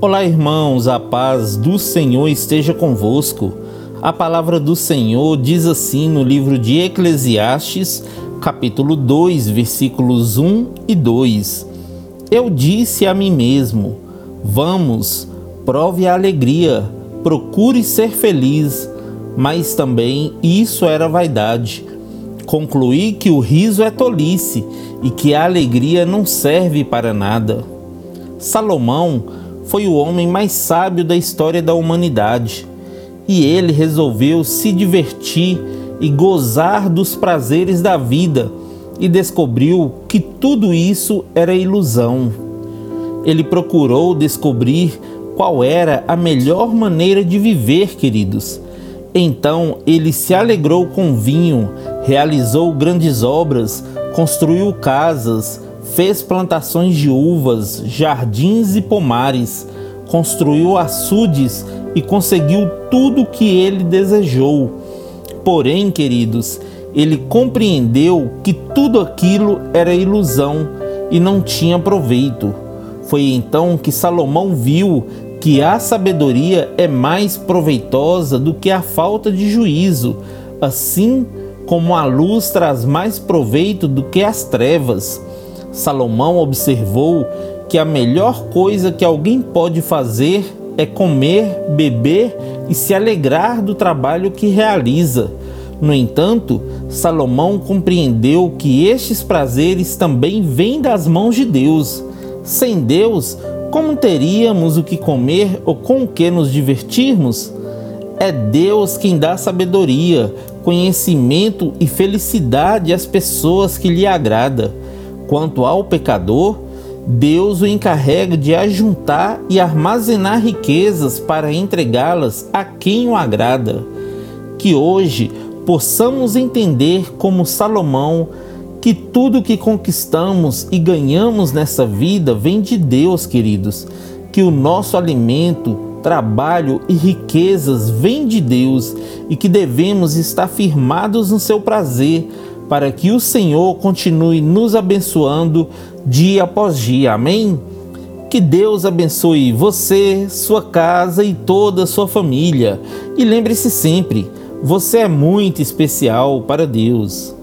Olá, irmãos, a paz do Senhor esteja convosco. A palavra do Senhor diz assim no livro de Eclesiastes, capítulo 2, versículos 1 e 2: Eu disse a mim mesmo: Vamos, prove a alegria, procure ser feliz, mas também isso era vaidade. Concluí que o riso é tolice e que a alegria não serve para nada. Salomão foi o homem mais sábio da história da humanidade e ele resolveu se divertir e gozar dos prazeres da vida e descobriu que tudo isso era ilusão. Ele procurou descobrir qual era a melhor maneira de viver, queridos. Então ele se alegrou com vinho, realizou grandes obras, construiu casas, fez plantações de uvas, jardins e pomares, construiu açudes e conseguiu tudo o que ele desejou. Porém, queridos, ele compreendeu que tudo aquilo era ilusão e não tinha proveito. Foi então que Salomão viu que a sabedoria é mais proveitosa do que a falta de juízo, assim como a luz traz mais proveito do que as trevas. Salomão observou que a melhor coisa que alguém pode fazer é comer, beber e se alegrar do trabalho que realiza. No entanto, Salomão compreendeu que estes prazeres também vêm das mãos de Deus. Sem Deus, como teríamos o que comer ou com o que nos divertirmos? É Deus quem dá sabedoria, conhecimento e felicidade às pessoas que lhe agrada. Quanto ao pecador, Deus o encarrega de ajuntar e armazenar riquezas para entregá-las a quem o agrada. Que hoje possamos entender, como Salomão, que tudo que conquistamos e ganhamos nessa vida vem de Deus, queridos. Que o nosso alimento, trabalho e riquezas vêm de Deus e que devemos estar firmados no seu prazer para que o Senhor continue nos abençoando dia após dia. Amém? Que Deus abençoe você, sua casa e toda a sua família. E lembre-se sempre, você é muito especial para Deus.